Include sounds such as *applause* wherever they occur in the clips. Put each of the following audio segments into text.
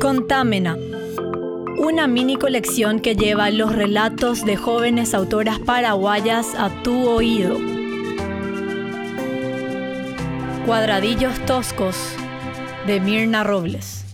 Contámena. Una mini colección que lleva los relatos de jóvenes autoras paraguayas a tu oído. Cuadradillos Toscos de Mirna Robles.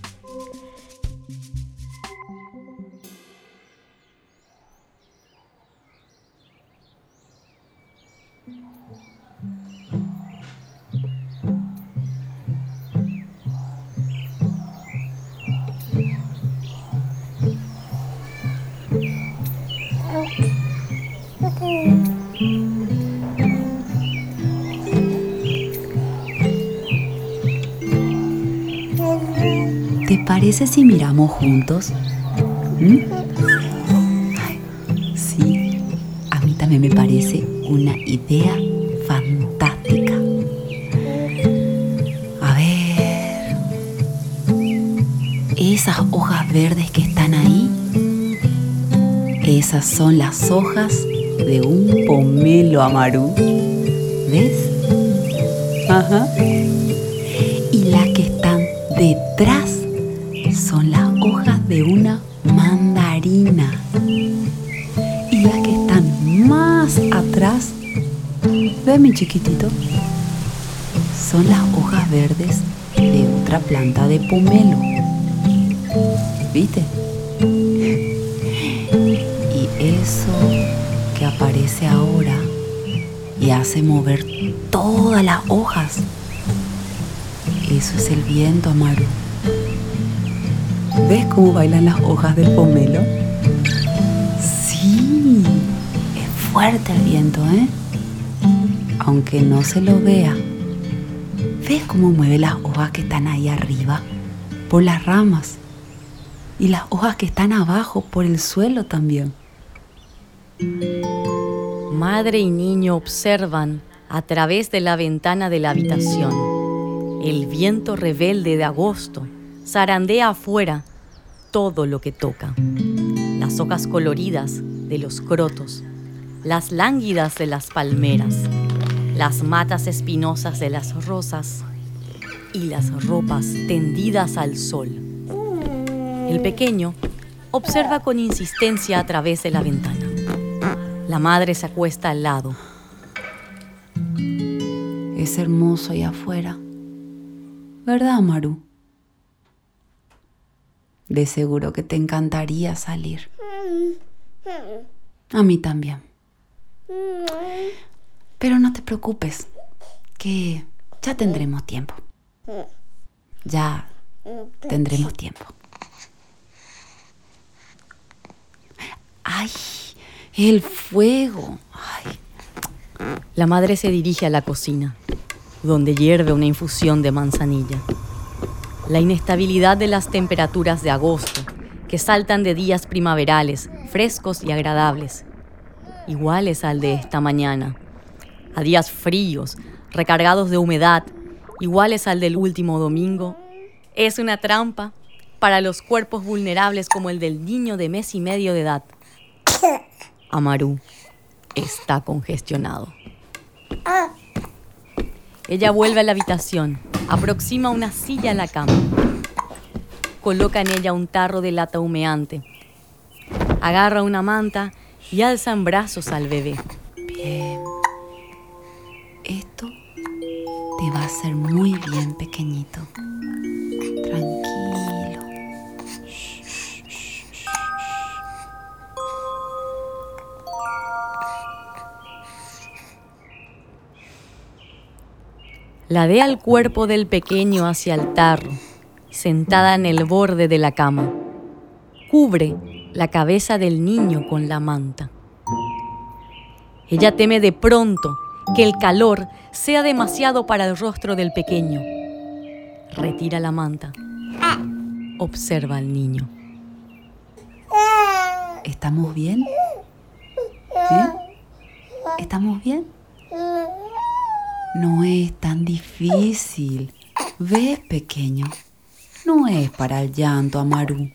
Parece si miramos juntos? ¿Mm? sí, a mí también me parece una idea fantástica. A ver, esas hojas verdes que están ahí, esas son las hojas de un pomelo amaru. ¿Ves? Ajá. Y las que están detrás chiquitito? Son las hojas verdes de otra planta de pomelo. ¿Viste? *laughs* Y eso que aparece ahora y hace mover todas las hojas. Eso es el viento, Amaru. ¿Ves cómo bailan las hojas del pomelo? Sí, es fuerte el viento, ¿eh? Aunque no se lo vea. ¿Ves cómo mueve las hojas que están ahí arriba por las ramas? Y las hojas que están abajo por el suelo también. Madre y niño observan a través de la ventana de la habitación. El viento rebelde de agosto zarandea afuera todo lo que toca. Las hojas coloridas de los crotos, las lánguidas de las palmeras, las matas espinosas de las rosas y las ropas tendidas al sol. El pequeño observa con insistencia a través de la ventana. La madre se acuesta al lado. Es hermoso allá afuera. ¿Verdad, Maru? De seguro que te encantaría salir. A mí también. Pero no te preocupes, que ya tendremos tiempo. Ya tendremos tiempo. ¡Ay! El fuego. La madre se dirige a la cocina, donde hierve una infusión de manzanilla. La inestabilidad de las temperaturas de agosto, que saltan de días primaverales, frescos y agradables, iguales al de esta mañana, a días fríos, recargados de humedad, iguales al del último domingo, es una trampa para los cuerpos vulnerables como el del niño de mes y medio de edad. Amaru está congestionado. Ella vuelve a la habitación, aproxima una silla a la cama, coloca en ella un tarro de lata humeante, agarra una manta y alza en brazos al bebé. Bien. Va a hacer muy bien, pequeñito. Tranquilo. Ladea el cuerpo del pequeño hacia el tarro, sentada en el borde de la cama. Cubre la cabeza del niño con la manta. Ella teme de pronto que el calor sea demasiado para el rostro del pequeño. Retira la manta. Observa al niño. ¿Estamos bien? ¿Eh? ¿Estamos bien? No es tan difícil. ¿Ves, pequeño? No es para el llanto, Amaru.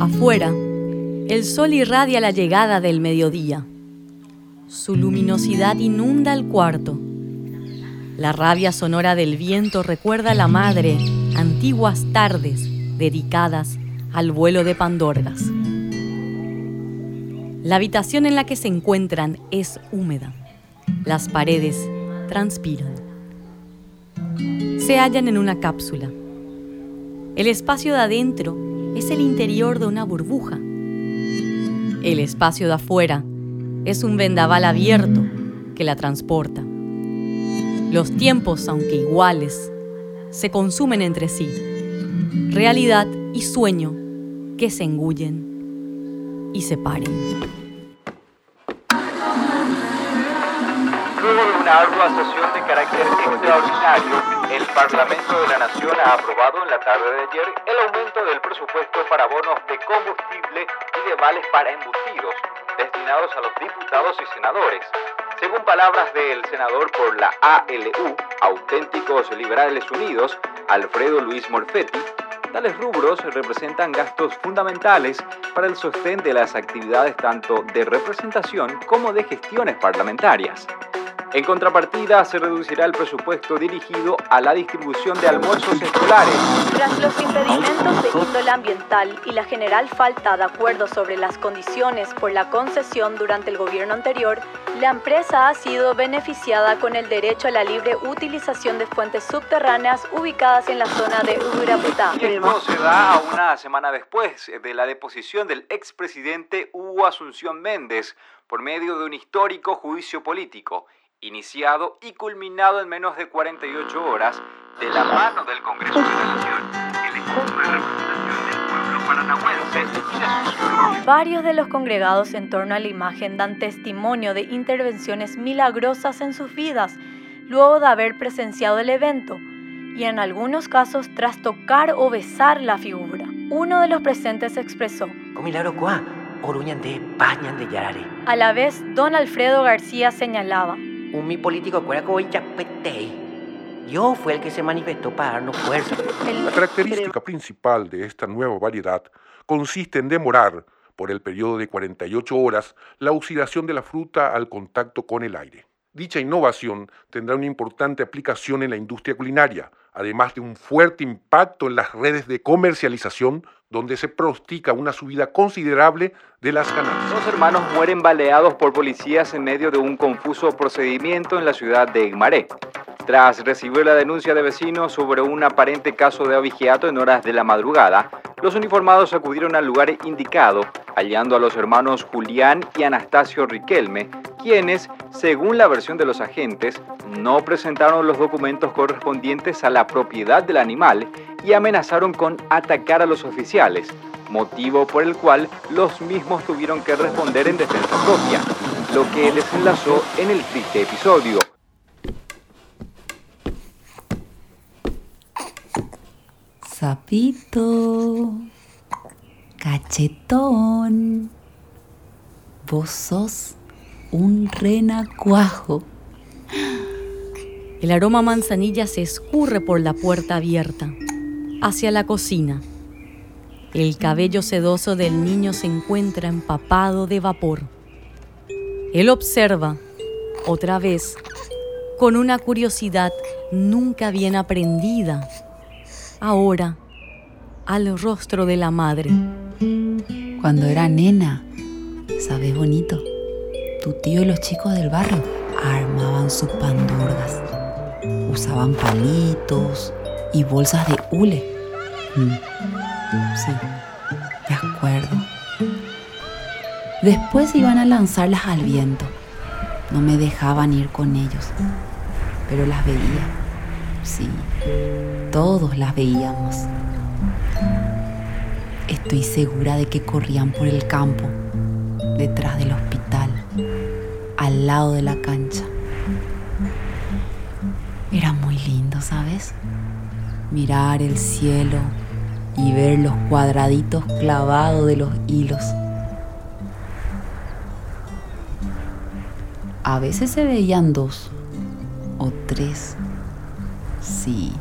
Afuera, el sol irradia la llegada del mediodía. Su luminosidad inunda el cuarto. La rabia sonora del viento recuerda a la madre antiguas tardes dedicadas al vuelo de pandorgas. La habitación en la que se encuentran es húmeda. Las paredes transpiran. Se hallan en una cápsula. El espacio de adentro es el interior de una burbuja. El espacio de afuera es un vendaval abierto que la transporta. Los tiempos, aunque iguales, se consumen entre sí. Realidad y sueño que se engullen y se paren. Luego de una ardua de carácter extraordinario, el Parlamento de la Nación ha aprobado en la tarde de ayer el aumento del presupuesto para bonos de combustible y de vales para embutidos destinados a los diputados y senadores. Según palabras del senador por la ALU, Auténticos Liberales Unidos, Alfredo Luis Morfetti, tales rubros representan gastos fundamentales para el sostén de las actividades tanto de representación como de gestiones parlamentarias. En contrapartida, se reducirá el presupuesto dirigido a la distribución de almuerzos escolares. Tras los impedimentos de índole ambiental y la general falta de acuerdo sobre las condiciones por la concesión durante el gobierno anterior, la empresa ha sido beneficiada con el derecho a la libre utilización de fuentes subterráneas ubicadas en la zona de Uraputá. esto se da a una semana después de la deposición del expresidente Hugo Asunción Méndez por medio de un histórico juicio político iniciado y culminado en menos de 48 horas de la mano del Congreso de la Nación, el equipo de representación del pueblo paranahuense y de sus Varios de los congregados en torno a la imagen dan testimonio de intervenciones milagrosas en sus vidas luego de haber presenciado el evento y en algunos casos tras tocar o besar la figura. Uno de los presentes expresó. A la vez, don Alfredo García señalaba, un mi político Yo fue el que se manifestó para darnos fuerza. La característica principal de esta nueva variedad consiste en demorar, por el periodo de 48 horas, la oxidación de la fruta al contacto con el aire. Dicha innovación tendrá una importante aplicación en la industria culinaria, además de un fuerte impacto en las redes de comercialización donde se prostica una subida considerable de las ganancias. Dos hermanos mueren baleados por policías en medio de un confuso procedimiento en la ciudad de Igmaré. Tras recibir la denuncia de vecinos sobre un aparente caso de abigeato en horas de la madrugada, los uniformados acudieron al lugar indicado, hallando a los hermanos Julián y Anastasio Riquelme, quienes, según la versión de los agentes, no presentaron los documentos correspondientes a la propiedad del animal y amenazaron con atacar a los oficiales, motivo por el cual los mismos tuvieron que responder en defensa propia, lo que les enlazó en el triste episodio. Sapito, cachetón, vos sos un renacuajo. El aroma manzanilla se escurre por la puerta abierta hacia la cocina. El cabello sedoso del niño se encuentra empapado de vapor. Él observa, otra vez, con una curiosidad nunca bien aprendida, ahora al rostro de la madre. Cuando era nena, ¿sabes bonito? Tu tío y los chicos del barrio armaban sus pandurgas. Usaban palitos, y bolsas de hule. Mm. Sí, de acuerdo. Después iban a lanzarlas al viento. No me dejaban ir con ellos, pero las veía. Sí, todos las veíamos. Estoy segura de que corrían por el campo, detrás del hospital, al lado de la cancha. Era muy lindo, ¿sabes? mirar el cielo y ver los cuadraditos clavados de los hilos. A veces se veían dos o tres. Sí,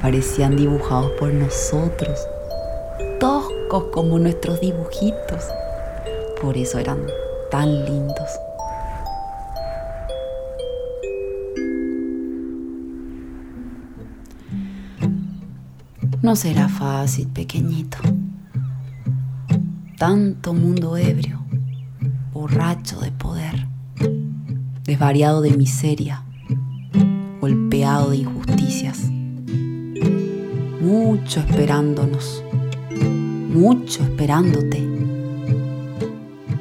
parecían dibujados por nosotros, toscos como nuestros dibujitos. Por eso eran tan lindos. No será fácil, pequeñito. Tanto mundo ebrio, borracho de poder, desvariado de miseria, golpeado de injusticias. Mucho esperándonos, mucho esperándote,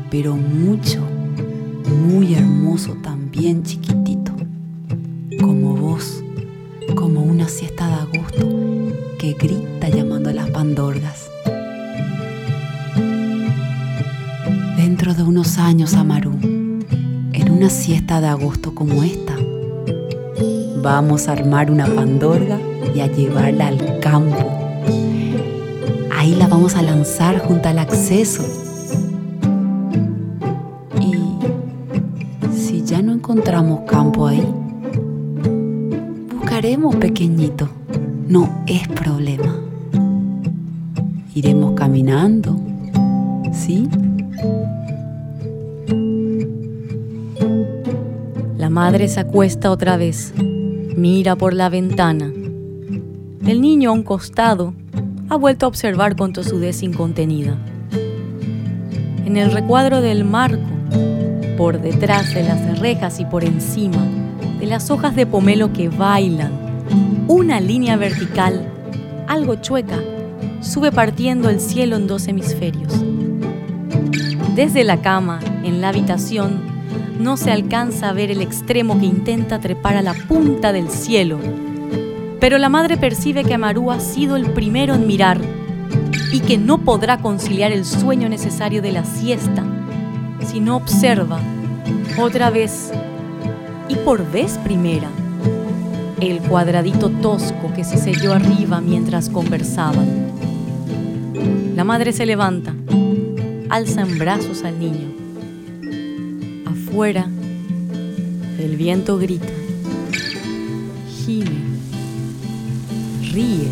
pero mucho, muy hermoso también, chiquitito, grita llamando a las pandorgas. Dentro de unos años, Amaru, en una siesta de agosto como esta, vamos a armar una pandorga y a llevarla al campo. Ahí la vamos a lanzar junto al acceso. Y si ya no encontramos campo ahí, buscaremos pequeñito no es problema. Iremos caminando, ¿sí? La madre se acuesta otra vez, mira por la ventana. El niño a un costado ha vuelto a observar con tosudez incontenida. En el recuadro del marco, por detrás de las rejas y por encima de las hojas de pomelo que bailan una línea vertical, algo chueca, sube partiendo el cielo en dos hemisferios. Desde la cama, en la habitación, no se alcanza a ver el extremo que intenta trepar a la punta del cielo, pero la madre percibe que Amaru ha sido el primero en mirar y que no podrá conciliar el sueño necesario de la siesta si no observa otra vez y por vez primera el cuadradito tosco que se selló arriba mientras conversaban. La madre se levanta, alza en brazos al niño. Afuera, el viento grita, gime, ríe,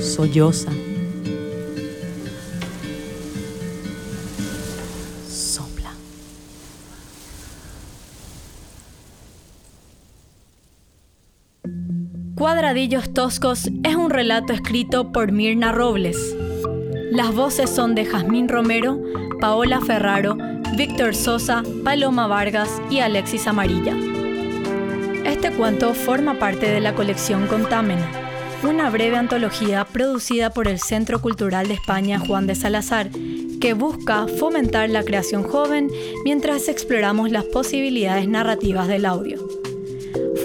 solloza. Cuadradillos Toscos es un relato escrito por Mirna Robles. Las voces son de Jazmín Romero, Paola Ferraro, Víctor Sosa, Paloma Vargas y Alexis Amarilla. Este cuento forma parte de la colección Contámena, una breve antología producida por el Centro Cultural de España Juan de Salazar, que busca fomentar la creación joven mientras exploramos las posibilidades narrativas del audio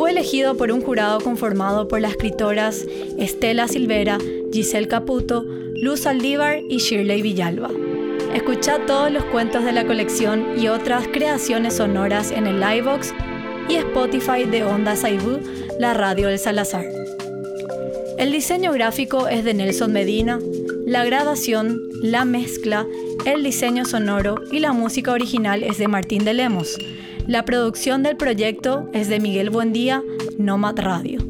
fue elegido por un jurado conformado por las escritoras Estela Silvera, Giselle Caputo, Luz Aldívar y Shirley Villalba. Escucha todos los cuentos de la colección y otras creaciones sonoras en el Livebox y Spotify de Onda Saibú, la radio del Salazar. El diseño gráfico es de Nelson Medina, la grabación, la mezcla, el diseño sonoro y la música original es de Martín de Lemos. La producción del proyecto es de Miguel Buendía, Nomad Radio.